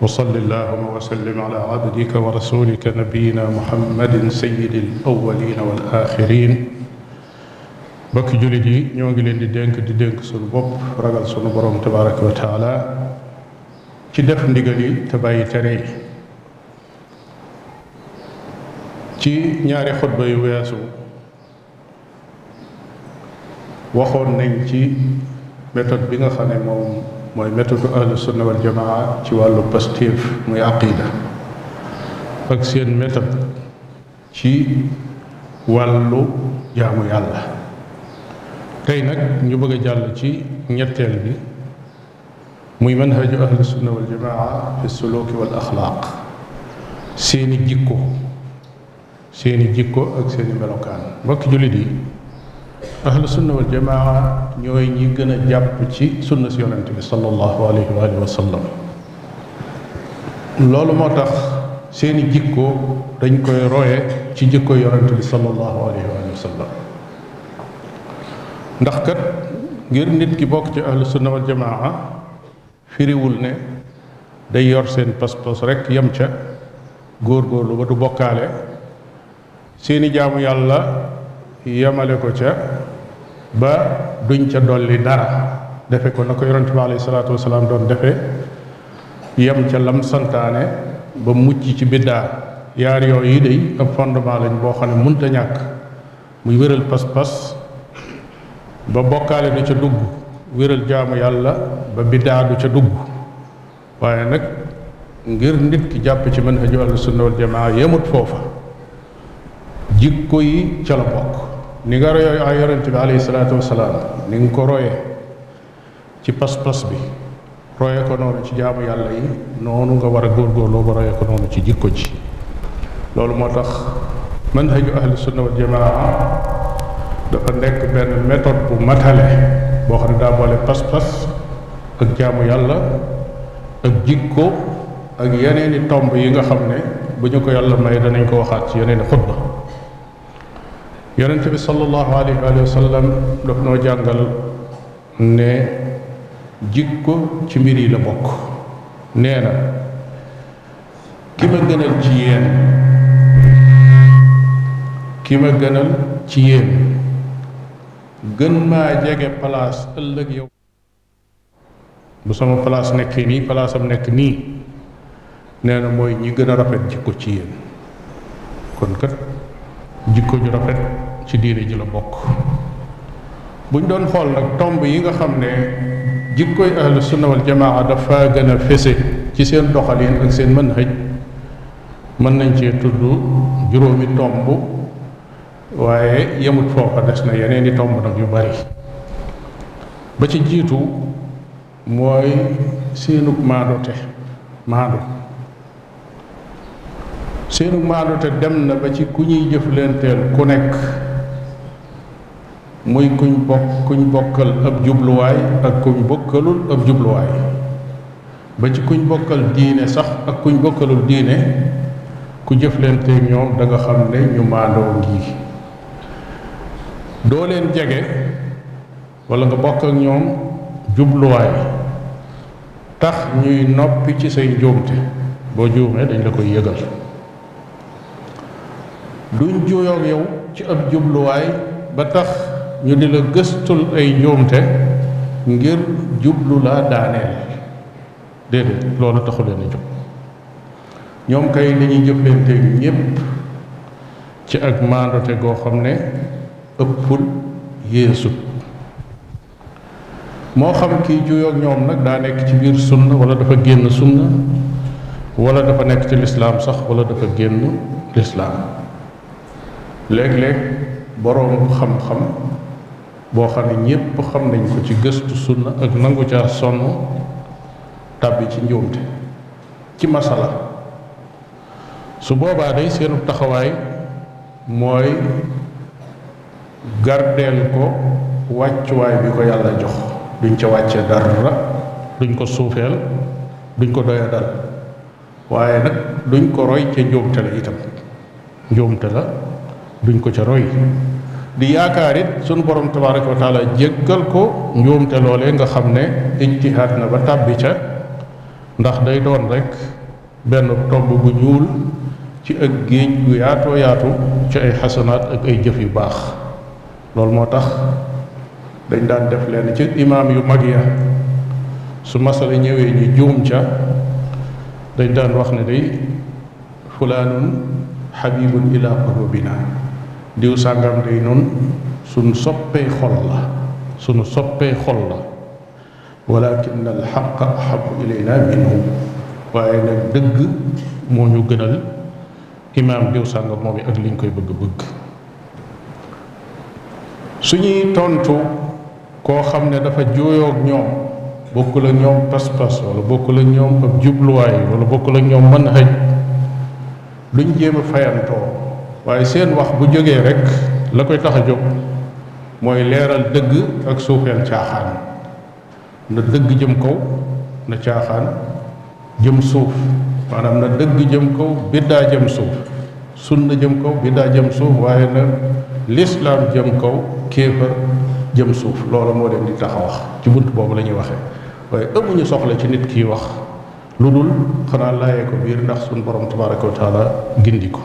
وصل اللهم وسلم على عبدك ورسولك نبينا محمد سيد الأولين والآخرين mbokki jullit yi ñoo ngi leen di dénk di dénk sunu bopp ragal sunu borom tabaraka wa taala ci def ndigal yi te bàyyi tere yi ci ñaari xutba yu weesu waxoon nañ ci méthode bi nga xam ne moom mooy méthode ahlu sunna wal jamaa ci wàllu pastif muy aqida ak seen méthode ci wàllu jaamu yàlla tey nag ñu bëgg a jàll ci ñetteel bi muy manhaju ahlu sunna wal jamaa fi suluki wal axlaaq seeni jikko seeni jikko ak seeni melokaan mbokki jullit yi ahlu sunna wal jamaa ñooy ñi gën a jàpp ci sunna si yonent bi sallallahu alayhi wa alihi wa sallam loolu moo tax seeni jikko dañ koy roye ci jikko yonent bi sallallahu alayhi wa alihi wa sallam ndax kat ngir nit ki bokk ci ahlu sunna wal jamaa firiwul ne day yor seen pas-pas rekk yem ca góor-góorlu ba du bokkaale seeni jaamu yàlla yemale ko ca ba duñ ca dolli dara defe ko na ko yonente bi alayhi salaatu wasalaam doon defe yem ca lam santaane ba mucc ci biddaa yaar yooyu yi day ab fondement lañ boo xam ne munta ñàkk muy wéral pas-pas ba bokkaale du ca dugg wéral jaamu yàlla ba biddaa du ca dugg waaye nag ngir nit ki jàpp ci mën aju ahlu sunna wal jamaa yemut foofa jikko yi ca la bokk ni nga royoo ay yonente bi alayhi salaatu wasalaam ni nga ko royee ci pas-pas bi roye ko noonu ci jaamu yàlla yi noonu nga war a góorgóorloo ba roye ko noonu ci jikko ji loolu moo tax manhaju ahlu sunna wal jamaa dafa nekk benn méthode bu matale boo xam ne daa boole pas-pas ak jaamu yàlla ak jikko ak yeneeni tomb yi nga xam ne bu ñu ko yàlla may danañ ko waxaat ci yeneeni xutba yonent bi sallallahu alayhi wa sallam daf noo jàngal ne jikko ci mbir yi la bokk nee na ki ma gënal ci yéen ki ma gënal ci yéen gën maa jege place ëllëg yow bu sama place nekkee nii place am nekk nii nee na mooy ñi gën a rafet jikko ci yéen kon kat jikko ju rafet ci diine ji la bokk buñ doon xool nag tomb yi nga xam ne jikkoy ahlu sunna wal jamaa dafa gën a fese ci seen doxalin ak seen mën hëj mën nañ cee tudd juróomi tomb waaye yemut foofa des na yeneen i tomb nag yu bari ba ci jiitu mooy seenug maadote maado seenug maadote dem na ba ci ku ñuy jëflanteel ku nekk muy kuñ bokk kuñ bokkal ab jubluwaay ak kuñ bokkalul ab jubluwaay ba ci kuñ bokkal diine sax ak kuñ bokkalul diine ku jëflanteeg ñoom da nga xam ne ñu maandoo ngi doo leen jege wala nga bokk ak ñoom jubluwaay tax ñuy noppi ci say njuumte boo juumee dañ la koy yëgal duñ juyoog yow ci ab jubluwaay ba tax ñu di la gëstul ay njuumte ngir jublu laa daaneel déedéet loolu taxu leen a jóg ñoom kay li ñuy jëflanteeg ñépp ci ak maandote goo xam ne ëppul yeesu moo xam kiy juyoog ñoom nag daa nekk ci biir sunna wala dafa génn sunna wala dafa nekk ci lislaam sax wala dafa génn lislaam léeg-léeg boroom xam-xam boo xam ne ñépp xam nañ ko ci gëstu sunna ak nangu caa sonn tàbbi ci njuumte ci masala su boobaa day seenu taxawaay mooy gardeel ko wàccuwaay bi ko yàlla jox duñ ca wàcce dara duñ ko suufeel duñ ko doya dal waaye nag duñ ko roy ca njuumte la itam njuumte la duñ ko ca roy di yaakaar it sunu borom tabaraka wa taala jéggal ko njuumte loolee nga xam ne ijtihaad na ba tàbbi ca ndax day doon rek benn tomb bu ñuul ci ak géej gu yaatoo yaatu ci ay xasanaat ak ay jëf yu baax loolu moo tax dañ daan def leen ci imaam yu mag ya su masala ñëwee ñu juum ca dañ daan wax ne day fulaanun xabibun ila qulubina diw sàngam day noonu suñ soppee xol la suñu soppee xol la walakin al xaq ahabu ilayna minhu waaye nag dëgg moo ñu gënal imaam diw sàngam moom yi ak liñ koy bëgg bëgg suñuy tontu koo xam ne dafa jooyoog ñoom bokkul ak ñoom pas-pas wala bokkul ak ñoom ab jubluwaay wala bokkul ak ñoom manhaj duñ jéem a fayantoo waaye seen wax bu jógee rek la koy tax a jóg mooy leeral dëgg ak suufeel caaxaan na dëgg jëm kaw na caaxaan jëm suuf maanaam na dëgg jëm kaw biddaa jëm suuf sunna jëm kaw biddaa jëm suuf waaye na lislaam jëm kaw kéefar jëm suuf loolu moo leen di tax a wax ci bunt boobu la ñuy waxee waaye amuñu soxla ci nit kiy wax lu dul xanaa laayee ko biir ndax suñu borom tabaraka wa taala gindi ko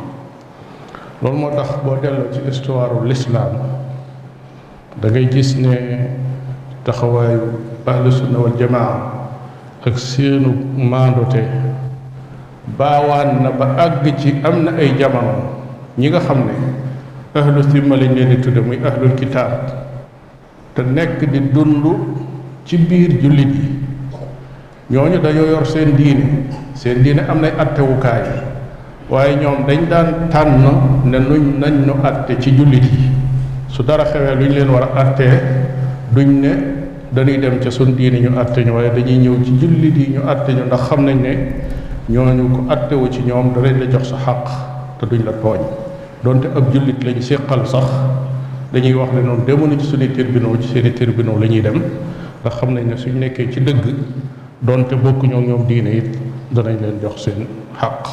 loolu moo tax boo delloo ci histoire l'islam da ngay gis ne taxawaayu ahlu sunna wal jamaa ak seenu maandote baawaan na ba àgg ci am na ay jamono ñi nga xam ne ahlu simma lañ leen di tudde muy ahlul kitaab te nekk di dund ci biir jullit yi ñooñu dañoo yor seen diine seen diine am nay attewukaay waaye ñoom dañ daan tànn ne nuñ nañ nu atte ci jullit yi su dara xewee lu ñu leen war a attee duñ ne dañuy dem ca suñ diine ñu atte ñu waaye dañuy ñëw ci jullit yi ñu atte ñu ndax xam nañ ne ñooñu ko attewu ci ñoom da leen la jox sa xàq te duñ la tooñ donte ab jullit lañ séqal sax dañuy wax ne noonu demoon ci suñu tribunaux ci seeni tribunaux la ñuy dem ndax xam nañ ne suñ nekkee ci dëgg donte bokk ñoo ñoom diine it danañ leen jox seen xàq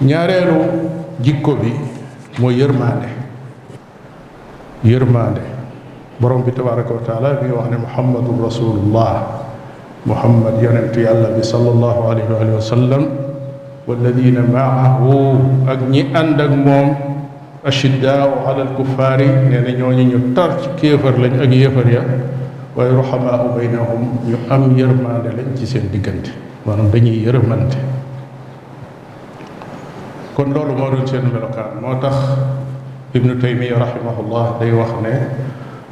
ñaareelu jikko bi mooy yërmaande yërmaande borom bi tabaraka wa taala bi wax ne muhammadu rasulullah muhammad yonent yàlla bi sallallahu alayhi wa alihi wa sallam walladina maahu ak ñi ànd ak moom ashiddaau ala alkuffaari nee na ñooñu ñu tar ci kéefar lañ ak yéefar ya waaye ruhamaau baynahum ñu am yërmande lañ ci seen diggante maanaam dañuy yërmante kon loolu moo doon seen melokaan moo tax ibnu taymiya rahimahullah day wax ne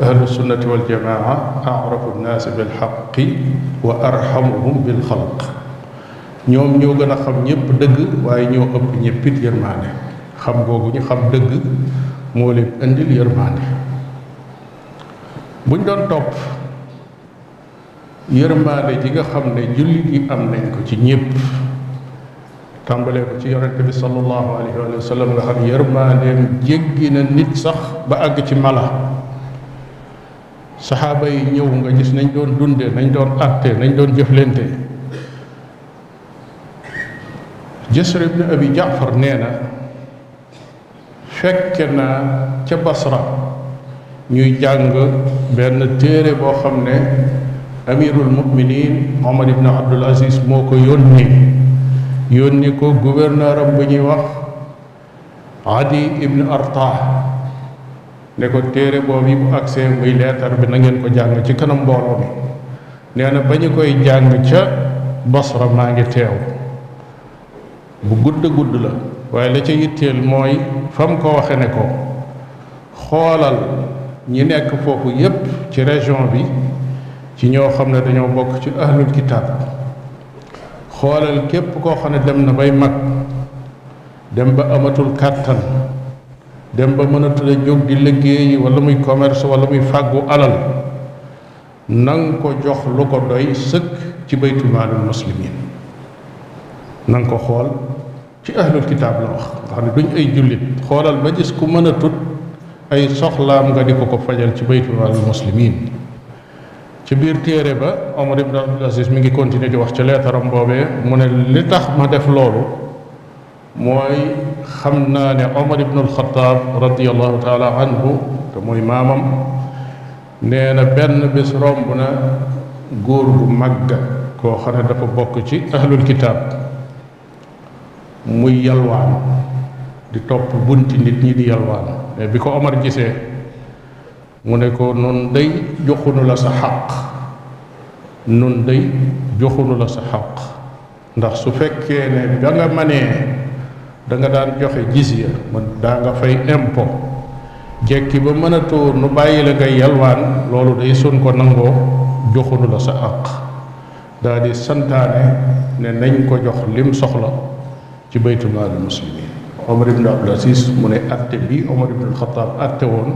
ahlu sunnati wal jamaa arafu nnaasi bil xaqi wa arhamuhum bil xalq ñoom ñoo gën a xam ñëpp dëgg waaye ñoo ëpp ñëpp it yërmaande xam googu ñu xam dëgg moo leen indil yërmaande buñ doon topp yërmaande ji nga xam ne jullit yi am nañ ko ci ñëpp tàmbalee ko ci yonente bi sallallahu alayhi wa sallam nga xam yërmaandeem jéggi na nit sax ba àgg ci mala saxaaba yi ñëw nga gis nañ doon dunde nañ doon àtte nañ doon jëflante Jasr ibn Abi Jaafar nee na fekke naa ca Basra ñuy jàng benn téere boo xam ne amirul muminin Omar ibn Abdul Aziz moo ko yónni yónni ko gouverneur am bu ñuy wax Adi ibn Arta ne ko téere boobu yi bu agsee muy leetar bi na ngeen ko jàng ci kanam mbooloo mi nee na ba ñu koy jàng ca Basra maa ngi teew bu gudd gudd la waaye la ca yitteel mooy fa mu ko waxe ne ko xoolal ñi nekk foofu yépp ci région bi ci ñoo xam ne dañoo bokk ci ahlul kitaab xoolal képp koo xam ne dem na bay mag dem ba amatul kàttan dem ba mënatul a jóg di liggéeyi wala muy commerce wala muy fàggu alal nang ko jox lu ko doy sëkk ci baytu maalul muslimin nang ko xool ci ahlul kitaab la wax nga xam ne duñ ay jullit xoolal ba gis ku mën a tut ay soxlaam nga di ko ko fajal ci baytu maalul muslimin ci biir téere ba Omar ibn Abdul Aziz mi ngi continuer di wax ci leetaram boobee mu ne li tax ma def loolu mooy xam naa ne omar ibnu alxataab radiallahu taala anhu te mooy maamam nee na benn bés romb na góor gu màgg koo xam ne dafa bokk ci ahlul kitaab muy yalwaan di topp bunti nit ñi di yalwaan mais bi ko omar gisee mu ne ko noonu day joxunu la sa xaq nun day joxunu la sa xaq ndax su fekkee ne ba nga manee da nga daan joxe jizya man daa nga fay impôt jekki ba mënatoo nu bàyyi la ngay yalwaan loolu day sun ko nangoo joxunu la sa àq daa di santaane ne nañ ko jox lim soxla ci baytu maalul muslimin Omar ibn Abdul Aziz mu ne atte bi Omar ibn Xataab atte woon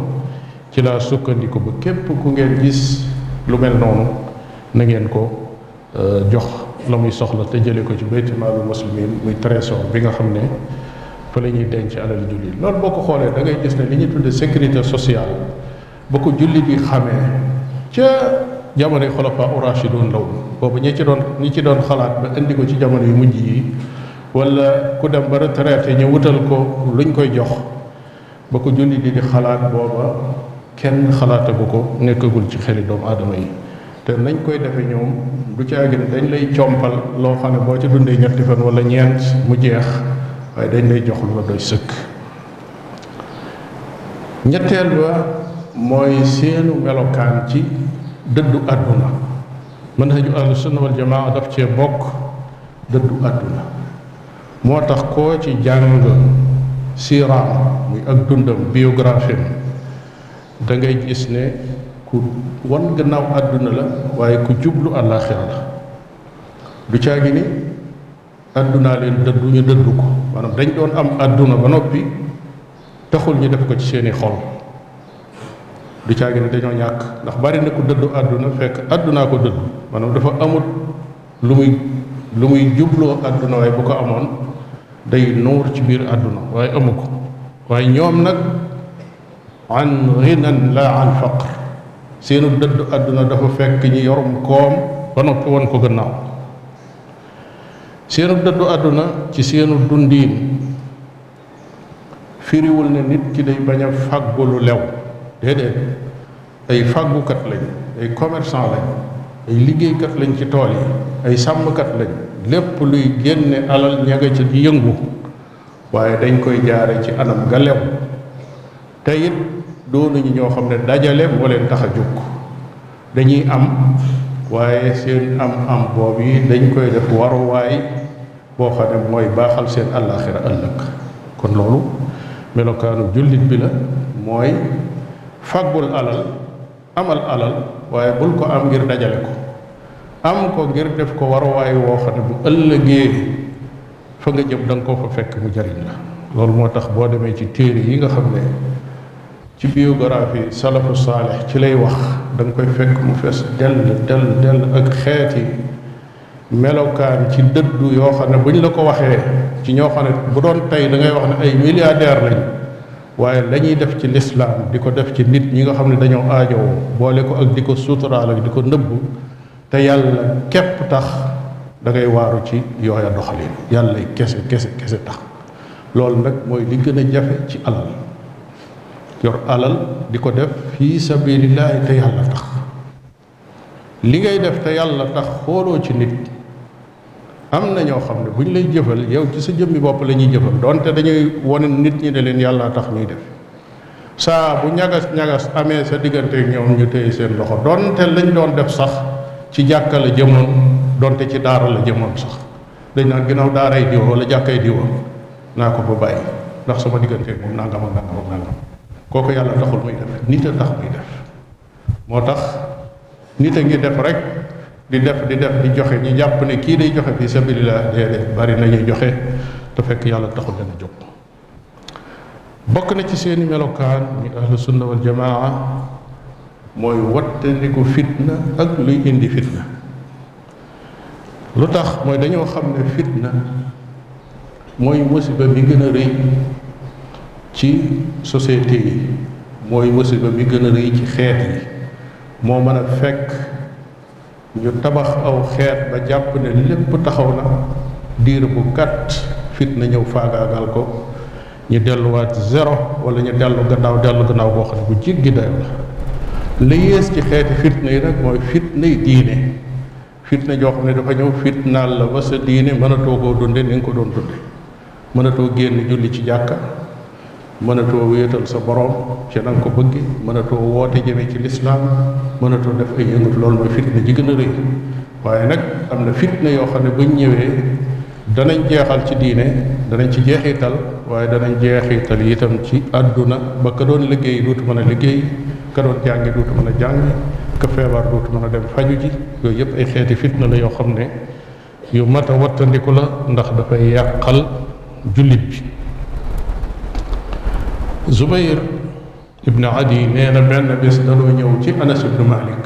ci laa sukkandiku ba képp ku ngeen gis lu mel noonu na ngeen ko euh, jox la muy soxla te jëlee ko ci bayti maalu muslimin muy trésor bi nga xam ne fa la ñuy denc alal jullit loolu boo ko xoolee da ngay gis ne li ñuy tuddee sécurité sociale ba ko jullit bi xamee ca jamonoy xulafa urashidun law boobu ñi ci doon ñi ci doon xalaat ba indi ko ci jamono yu mujj yi wala ku dem ba retraité ñu wutal ko luñ koy jox ba ko julli di di xalaat booba kenn xalaatagu ko nekkagul ci xeli doomu aadama yi te nañ koy defe ñoom du caagin dañ lay compal loo xam ne boo ci dundee ñetti fan wala ñeent mu jeex waaye dañ lay jox lu la doy sëkk ñetteel ba mooy seenu melokaan ci dëddu àdduna manhaju ahlu sunna wal jamaa daf cee bokk dëddu àdduna moo tax koo ci jàng siiraam muy ak dundam biographie da ngay gis ne ku wan gannaaw àdduna la waaye ku jublu àllaaxira la du caagi ni àddunaa leen dëddu ñu dëddu ko maanaam dañ doon am àdduna ba noppi taxul ñu def ko ci seeni xol du caagi ni dañoo ñàkk ndax bari na ku dëddu àdduna fekk àddunaa ko dëddu maanaam dafa amut lu muy lu muy jubloo àdduna waaye bu ko amoon day nuur ci biir àdduna waaye amu ko waaye ñoom nag an ginan la an faqr seenu dëddu àdduna dafa fekk ñi yorum koom ba noppi woon ko gannaaw seenu dëddu àdduna ci seenu dundiin firiwul ne nit ki day bañ a fàggu lu lew déedéet ay fàggukat lañ ay commerçant lañ ay liggéeykat lañ ci tool yi ay sàmmkat lañ lépp luy génne alal ña nga ci di yëngu waaye dañ koy jaare ci anam ga lew te it doonuñu ñoo xam ne dajale moo leen tax a jóg dañuy am waaye seen am am boobu yi dañ koy def waruwaay boo xam ne mooy baaxal seen àllaaxira ëllëg kon loolu melokaanu jullit bi la mooy fàggul alal amal alal waaye bul ko am ngir dajale ko am ko ngir def ko waruwaay woo xam ne bu ëllëgee fa nga jëm da nga ko fa fekk mu jariñ la loolu moo tax boo demee ci téere yi nga xam ne ci biographie salafu saalix ci lay wax da nga koy fekk mu fees dell dell dell ak xeeti melokaan ci dëddu yoo xam ne bu ñu la ko waxee ci ñoo xam ne bu doon tey da ngay wax ne ay milliardaire lañ waaye la ñuy def ci lislaam di ko def ci nit ñi nga xam ne dañoo aajowoo boole ko ak di ko suturaal ak di ko nëbb te yàlla képp tax da ngay waaru ci yooya doxalin yàlla kese kese kese tax loolu nag mooy li gën a jafe ci alal yor alal di ko def fii sabilillahi te yàlla tax li ngay def te yàlla tax xooloo ci nit am na ñoo xam ne bu ñu lay jëfal yow ci sa jëmmi bopp la ñuy jëfal donte dañuy wone nit ñi ne leen yàlla tax ñuy def saa bu ñagas ñagas amee sa diggante ñoom ñu téye seen loxo donte lañ doon def sax ci jàkka la jëmoon donte ci daara la jëmoon sax dañ naan ginnaaw daaray diwa wala jàkkay diwa naa ko fa bàyyi ndax sama diggante moom nangam ak nangam ak nangam kooku yàlla taxul muy def nit a tax muy def moo tax nit a ngi def rek di def di def di joxe ñu jàpp ne kii day joxe fi sabilillah déedéet bari na ñuy joxe te fekk yàlla taxul leen a jóg bokk na ci seeni melokaan ñu ahlu sunna wal jamaa mooy wattandiku fitna ak luy indi fitna lu tax mooy dañoo xam ne fitna mooy musiba bi gën a rëy ci société yi mooy musiba bi gën a rëy ci xeet yi moo mën a fekk ñu tabax aw xeet ba jàpp ne lépp taxaw na diir bu gàtt fitna ñëw faagaagal ko ñu delluwaat zéro wala ñu dellu gannaaw dellu gannaaw boo xam ne bu jéggi dayo la li yées ci xeeti fitna yi nag mooy fitna yi diine fitna joo xam ne dafa ñëw fitnaal la ba sa diine mënatoo koo dunde ni nga ko doon dunde mënatoo génn julli ci jàkka mënatoo wéetal sa borom ci na nga ko bëgg mënatoo woote jëme ci lislaam mënatoo def ay yëngatu loolu mooy fitna ji gën a rëy waaye nag am na fitna yoo xam ne buñ ñëwee danañ jeexal ci diine danañ ci jeexital waaye danañ jeexital itam ci àdduna ba ka doon liggéey duutu mën a liggéey ka doon jàngi duutu mën a jàng ka feebar duutu mën a dem faju ji yooyu yëpp ay xeeti fitna la yoo xam ne yu mat a wattandiku la ndax dafay yàqal jullit bi Zubayr ibn Adi nee na benn bés danoo ñëw ci Anas ibn Malik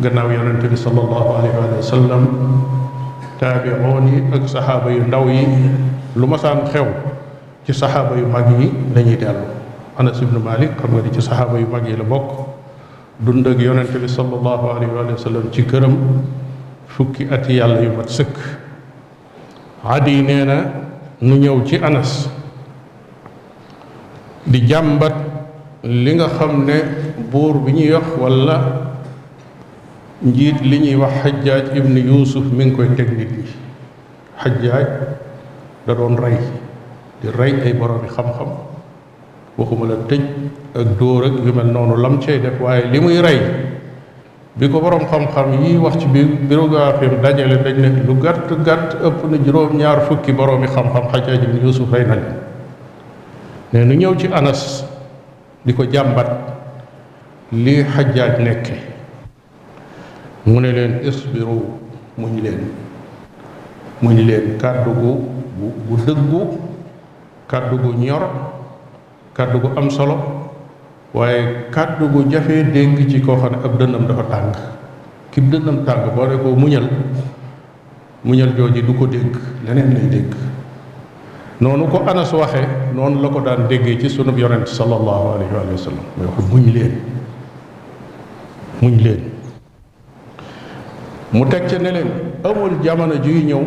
gannaaw yonente bi sallallahu alayhi wa sallam taabiroon yi ak saxaaba yu ndaw yi lu masaan xew ci saxaaba yu mag yi lañuy dellu anas ibnu malik xam nga di ci saxaaba yu mag yi la bokk dund ak yonente bi sallallahu alayhi wa sallam ci këram fukki at yàlla yu mat sëkk adi nee na nu ñëw ci anas di jàmbat li nga xam ne buur bi ñuy wax walla njiit li ñuy wax xajjaaj ibnu yuusuf mi ngi koy teg nit ñi xajjaaj da doon rey di rey ay boroomi xam-xam waxuma la tëj ak dóor ak yu mel noonu lam cay def waaye li muy rey bi ko boroom xam-xam yi wax ci biir biographie am dajale dañ ne lu gàtt gàtt ëpp na juróom-ñaar fukki boroomi xam-xam Xajjaaj ibn Yuusuf rey nañ ne nu ñëw ci Anas di ko jàmbat lii Xajjaaj nekke mu ne leen isbiru muñ leen muñ leen kàddu gu bu dëggu kàddu gu ñor kàddu gu am solo waaye kàddu gu jafee dégg ci koo xam ne ab dënnam dafa tàng ki dënnam tàng boo ne ko muñal muñal jooju du ko dégg leneen lay dégg noonu ko anas waxe noonu la ko daan déggee ci sunub yonent sallallahu alayhi wa sallam mooy wax muñ leen muñ leen mu teg ca ne leen amul jamono juy ñëw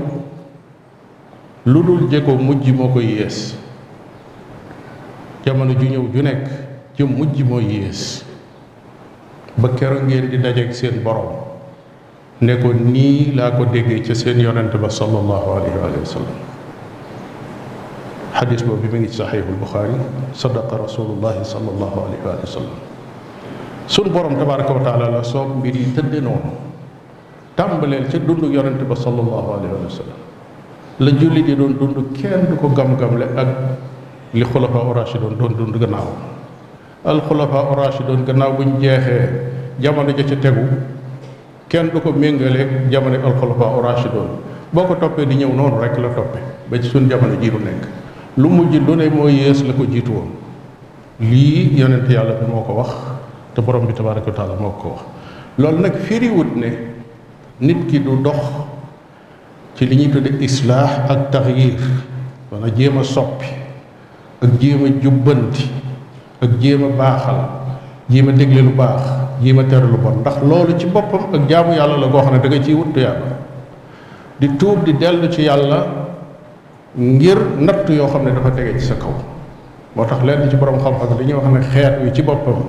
lu dul jëkko mujj moo koy yées jamono ju ñëw ju nekk ci mujj moo yées ba keroog ngeen di dajeeg seen borom ne ko nii laa ko déggee ca seen yonent ba sallallahu alayhi wa sallam xadis boobu mi ngi ci saxiixul buxaari sadaqa rasulullahi sallallahu alayhi wa sallam suñ borom tabaraka wa taala la soob mbir yi tëdde noonu tàmbaleel ca dundu yonente ba sallallahu alayhi wa sallam la julli di doon dund kenn du ko gam-gamle ak li xulafa urashidun doon dund gannaaw al xulafa urashidun gannaaw buñ jeexee jamono ja ca tegu kenn du ko méngaleeg jamono al xulafa urashidun boo ko toppee di ñëw noonu rek la toppe ba ci suñ jamono ji du nekk lu mujj lu ne moo yées la ko jiitu woon lii yonent yàlla bi moo ko wax te borom bi tabaaraka wa taala moo ko wax loolu nag firiwut ne nit ki du dox ci li ñuy tudde islaax ak taxyir wala jéem a soppi ak jéem a jubbanti ak jéem a baaxal jéem a dégle lu baax jéem a tere lu bon ndax loolu ci boppam ak jaamu yàlla la goo xam ne da nga ciy wut tuyaaba di tuub di dellu ci yàlla ngir natt yoo xam ne dafa tege ci sa kaw moo tax leen ci borom xam-xam dañuy wax ne xeet wi ci boppam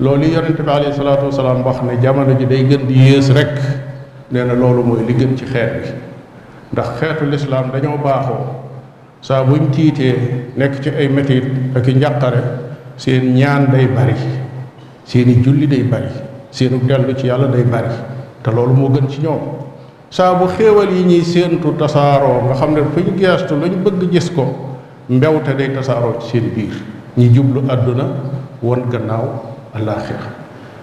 loolu yi yonente bi alayhi salaatu wasalaam wax ne jamono ji day gën di yées rek nee na loolu mooy li gën ci xeet bi ndax xeetu lislaam dañoo baaxoo saa buñ tiitee nekk ci ay metit ak i njàqare seen ñaan day bari seeni julli day bari seenu dellu ci yàlla day bari te loolu moo gën ci ñoom saa bu xéewal yi ñuy séentu tasaaroo nga xam ne fu ñu geestu lu ñu bëgg gis ko mbewte day tasaaroo ci seen biir ñi jublu àdduna won gannaaw alaaxira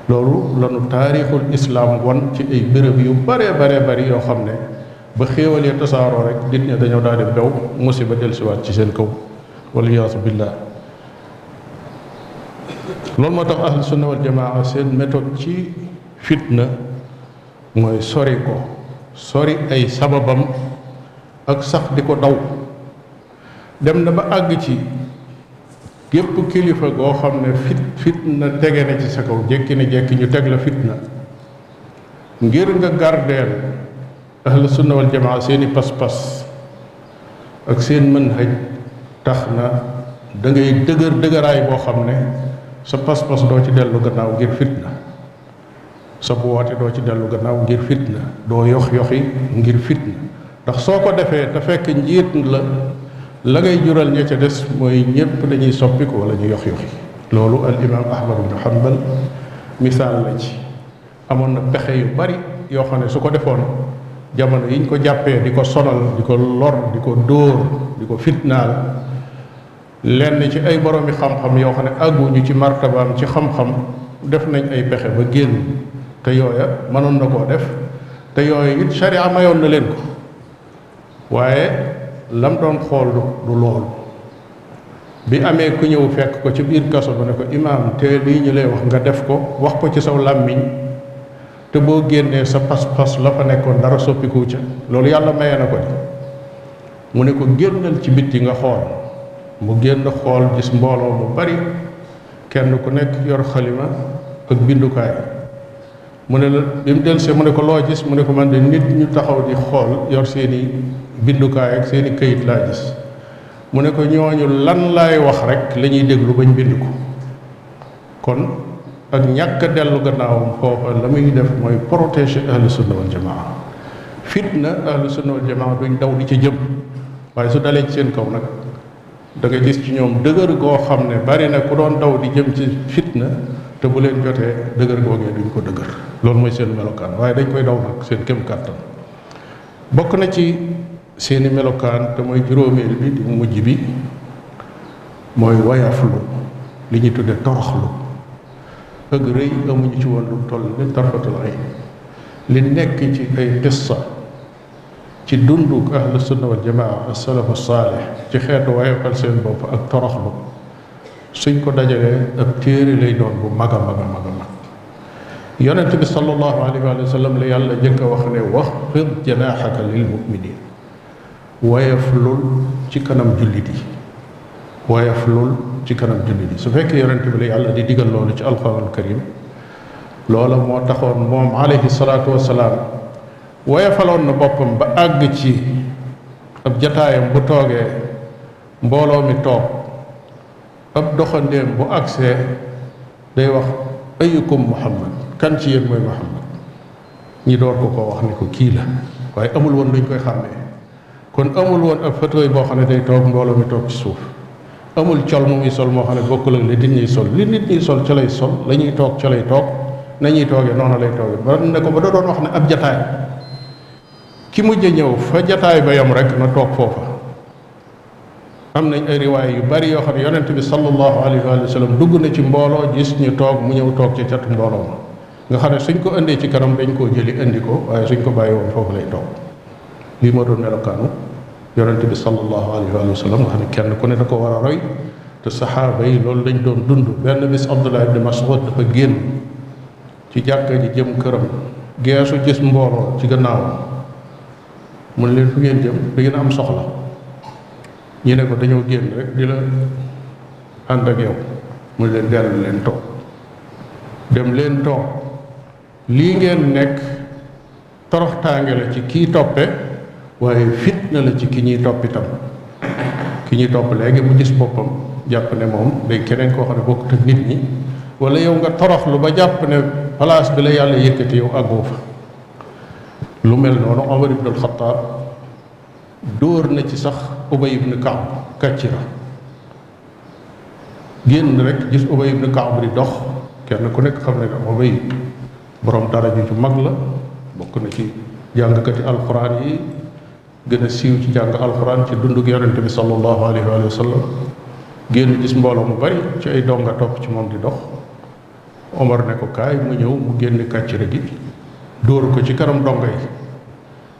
loolu lanu taarixul islaam won ci ay béréb yu bare bare bari yoo xam ne ba xéewal ya tasaaroo rek nit ñi dañoo daal di bew musiba dellusiwaat ci seen kaw wala yaasu billah loolu moo tax ahlu sunna wal jamaa seen méthode ci fitna mooy sori ko sori ay sababam ak sax di ko daw dem na ba àgg ci gépp kilifa goo xam ne fit fitna tege na ci sa kaw jékki na jékki ñu teg la fitna ngir nga gardeel ahlu sunna wal jamaa seeni pas-pas ak seen mën hëj tax na da ngay dëgër dëgëraay boo xam ne sa pas-pas doo ci dellu gannaaw ngir fitna sa bu woote doo ci dellu gannaaw ngir fitna doo yox yoxi ngir fitna ndax soo ko defee te fekk njiit la la ngay jural ña ca des mooy ñépp dañuy soppiku wala ñu yox yoxi loolu al imam ahmad ibn hanbal misaal la ci amoon na pexe yu bari yoo xam ne su ko defoon jamono yiñ ko jàppee di ko sonal di ko lor di ko dóor di ko fitnaal lenn ci ay boroomi xam-xam yoo xam ne àgguñu ci martabaam ci xam-xam def nañ ay pexe ba génn te yooya mënoon na koo def te yooyu it sharia mayoon na leen ko waaye lam doon xool du loolu bi amee ku ñëw fekk ko ci biir kaso ba ne ko imaam te lii ñu lay wax nga def ko wax ko ci saw làmmiñ te boo génnee sa pas-pas la fa nekkoon dara soppiku ca loolu yàlla maye na ko ci mu ne ko génnal ci bitti nga xool mu génn xool gis mbooloo mu bari kenn ku nekk yor xalima ak bindukaay mu ne la bi mu delsee mu ne ko loo gis mu ne ko man de nit ñu taxaw di xool yor seeni bindukaay ak seeni këyit laa gis mu ne ko ñooñu lan laay wax rek la ñuy déglu bañ bind ko kon ak ñàkk a dellu gannaawam foofa la muy def mooy protéger ahlu sunna wal jamaa fitna ahlu sunna wal jamaa duñ daw di ca jëm waaye su dalee ci seen kaw nag da nga gis ci ñoom dëgër goo xam ne bari na ku doon daw di jëm ci fitna te bu leen jotee dëgër googee duñ ko dëgër loolu mooy seen melokaan waaye dañ koy daw nag seen kem kàttan bokk na ci seeni melokaan te mooy juróomeel bi di mujj bi mooy wayaflu li ñu tudde toroxlu ak rëy amuñu ci woon lu toll ni tarfatul ay li nekk ci ay qissa ci dunduk ahlu sunna wal jamaa as-salafu saalih ci xeetu wayafal seen bopp ak toroxlu suñ ko dajalee ab téere lay doon bu mag a mag a mag a mag yonent bi sallallahu alayhi wa sallam la yàlla jëkk a wax ne wax xid janaaxaka lil muminin woyof lul ci kanam jullit yi woyof lul ci kanam jullit yi su fekkee yonent bi la yàlla di digal loolu ci alquran karim loola moo taxoon moom alayhi salaatu wasalaam woyofaloon na boppam ba àgg ci ab jataayam bu toogee mbooloo mi toog ab doxandéem bu agsee day wax ayukum muhammad kan ci yéen mooy muhammad ñi door ko koo wax ni ko kii la waaye amul woon luñ koy xàmmee kon amul woon ab fauteuil boo xam ne day toog mbooloo mi toog ci suuf amul col mu muy sol moo xam ne bokkul ak li nit ñuy sol li nit ñuy sol ca lay sol la ñuy toog ca lay toog nañuy toogee noonu lay toogee ba ne ko ba da doon wax ne ab jataay ki mujj a ñëw fa jataay ba yam rek na toog foofa am nañ ay riwaay yu bari yoo xam ne yonent bi sallallahu alayhi wa sallam dugg na ci mbooloo gis ñu toog mu ñëw toog ci catu mbooloo ma nga xam ne suñ ko indee ci kanam dañ koo jëli indi ko waaye suñ ko bàyyi woon foofu lay toog lii moo doon melokaanu yonent bi sallallahu alayhi wa sallam nga xam ne kenn ku ne da ko war a roy te saxaaba yi loolu lañ doon dund benn bis Abdullah ibn Mas'ud dafa génn ci jàkka ji jëm këram geesu gis mbooloo ci gannaawam mu ne leen fu ngeen jëm da ngeen am soxla ñu ne ko dañoo génn rek di la ànd ak yow mu ne leen dellu leen toog dem leen toog lii ngeen nekk toroxtaange la ci kii toppe waaye fitna la ci ki ñuy topp itam ki ñuy topp léegi mu gis boppam jàpp ne moom day keneen koo xam ne bokkut ak nit ñi wala yow nga toroxlu ba jàpp ne place bi la yàlla yëkkati yow àggoo fa lu mel noonu Omar ibn al-Khattab dóor na ci sax Ubay ibn Kaab kàcci la génn rek gis Ubay ibn Kaab di dox kenn ku nekk xam ne ne Ubay borom dara ju ci mag la bokk na ci jàngkati alxuraan yi gën a siiw ci jàng alxuraan ci dundug yonent bi sallallahu alayhi wa sallam génn gis mbooloo mu bari ci ay donga topp ci moom di dox Omar ne ko kaay mu ñëw mu génne kàccire gi dóor ko ci kanam dongo yi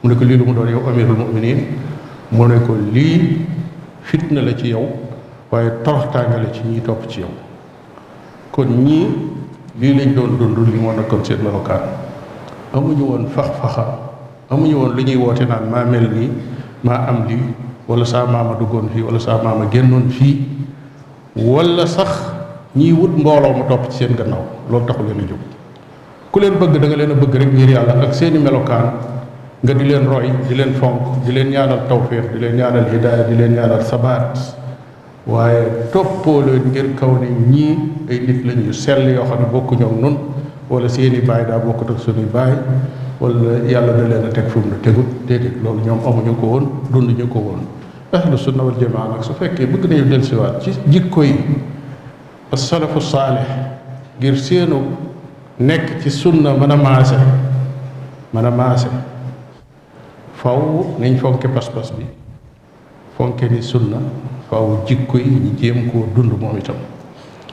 mu ne ko lii lu mu doon yow amirul muminin mu ne ko lii fitna la ci yow waaye toroxtaange la ci ñiy topp ci yow kon ñii lii lañ doon dund li moo nekkoon seen melokaan amuñu woon fax-faxa amuñu woon lu ñuy woote naan maa mel nii maa am lii wala saa maama duggoon fii wala saa maama génnoon fii wala sax ñiy wut mbooloo mu topp ci seen gannaaw loolu taxu leen a jóg ku leen bëgg da nga leen a bëgg rek ngir yàlla ak seeni melokaan nga di leen roy di leen fonk di leen ñaanal tawfiq di leen ñaanal hidaaya di leen ñaanal sabaat waaye toppoo leen ngir kaw ne ñii ay nit lañ yu sell yoo xam ne bokkuñu ak nun wala seeni baay daa bokkut ak suñuy baay wala yàlla da leen a teg fu mu la tegut déedéet loolu ñoom amuñu ko woon dunduñu ko woon ahlu sunna wal jamaa nag su fekkee bëgg nañu dellusiwaat ci jikko yi asalafu saalih ngir seenu nekk ci sunna mën a maase mën a maase faw nañ fonke pas-pas bi fonke ni sunna faw jikko yi ñu jéem koo dund moom itam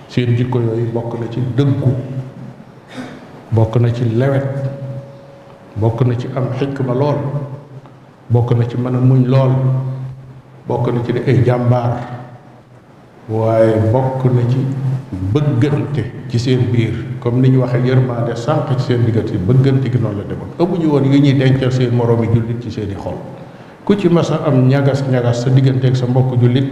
seen jikko yooyu bokk na ci dëggu bokk na ci lewet bokk na ci am xikma lool bokk na ci mën a muñ lool bokk na ci di ay jàmbaar waaye bokk na ci bëggante ci seen biir comme ni ñu waxee yërmaande sànq ci seen diggante bëggante gi noonu la demoon amuñu woon yu ñuy dencal seen moroomi jullit ci seeni xol ku ci mas a am ñagas ñagas sa digganteeg sa mbokk jullit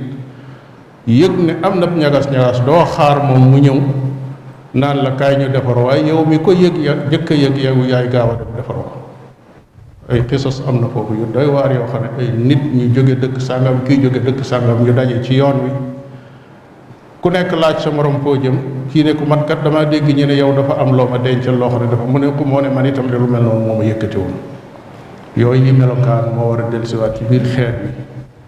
yëg ne am na ñagas ñagas doo xaar moom mu ñëw naan la kaay ñu defar waaye yow mi ko yëg ya jëkk a yëg yow yaay gaaw a dem defar ko ay xisas am na foofu yu doy waar yoo xam ne ay nit ñu jóge dëkk sàngam kii jóge dëkk sàngam ñu daje ci yoon wi ku nekk laaj sa morom foo jëm kii ne ku man kat damaa dégg ñu ne yow dafa am loo ma dencal loo xam ne dafa mu ne ko moo ne man itam de lu mel noonu moo ma yëkkati woon yooyu yi melokaan moo war a dellusiwaat ci biir xeet bi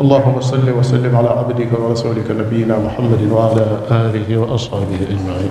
اللهم صل وسلم على عبدك ورسولك نبينا محمد وعلى آله وأصحابه أجمعين